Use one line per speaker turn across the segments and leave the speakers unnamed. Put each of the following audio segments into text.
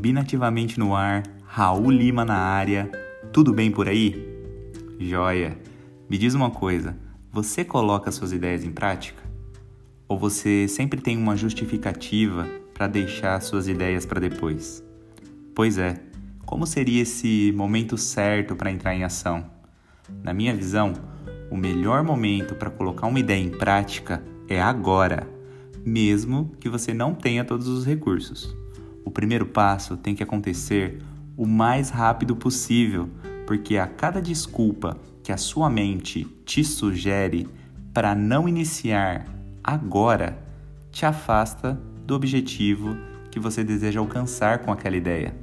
Combinativamente no ar, Raul Lima na área. Tudo bem por aí? Joia! Me diz uma coisa: você coloca suas ideias em prática? Ou você sempre tem uma justificativa para deixar suas ideias para depois? Pois é, como seria esse momento certo para entrar em ação? Na minha visão, o melhor momento para colocar uma ideia em prática é agora, mesmo que você não tenha todos os recursos. O primeiro passo tem que acontecer o mais rápido possível, porque a cada desculpa que a sua mente te sugere para não iniciar agora, te afasta do objetivo que você deseja alcançar com aquela ideia.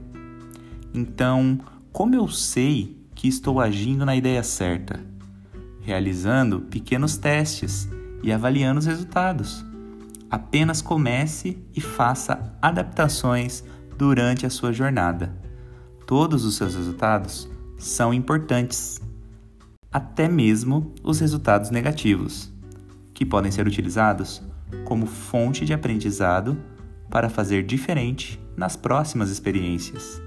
Então, como eu sei que estou agindo na ideia certa? Realizando pequenos testes e avaliando os resultados. Apenas comece e faça adaptações durante a sua jornada. Todos os seus resultados são importantes, até mesmo os resultados negativos, que podem ser utilizados como fonte de aprendizado para fazer diferente nas próximas experiências.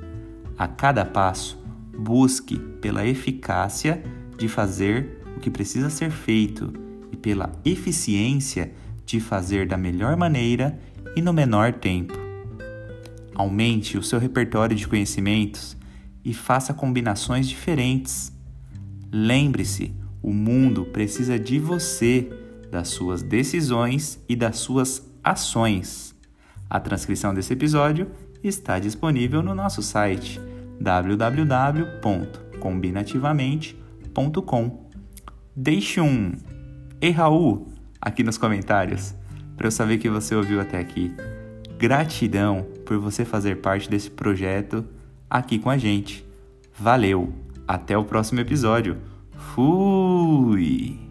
A cada passo, busque pela eficácia de fazer o que precisa ser feito e pela eficiência de fazer da melhor maneira e no menor tempo. Aumente o seu repertório de conhecimentos e faça combinações diferentes. Lembre-se, o mundo precisa de você, das suas decisões e das suas ações. A transcrição desse episódio está disponível no nosso site www.combinativamente.com. Deixe um Ei Raul aqui nos comentários para eu saber que você ouviu até aqui. Gratidão por você fazer parte desse projeto aqui com a gente. Valeu! Até o próximo episódio. Fui!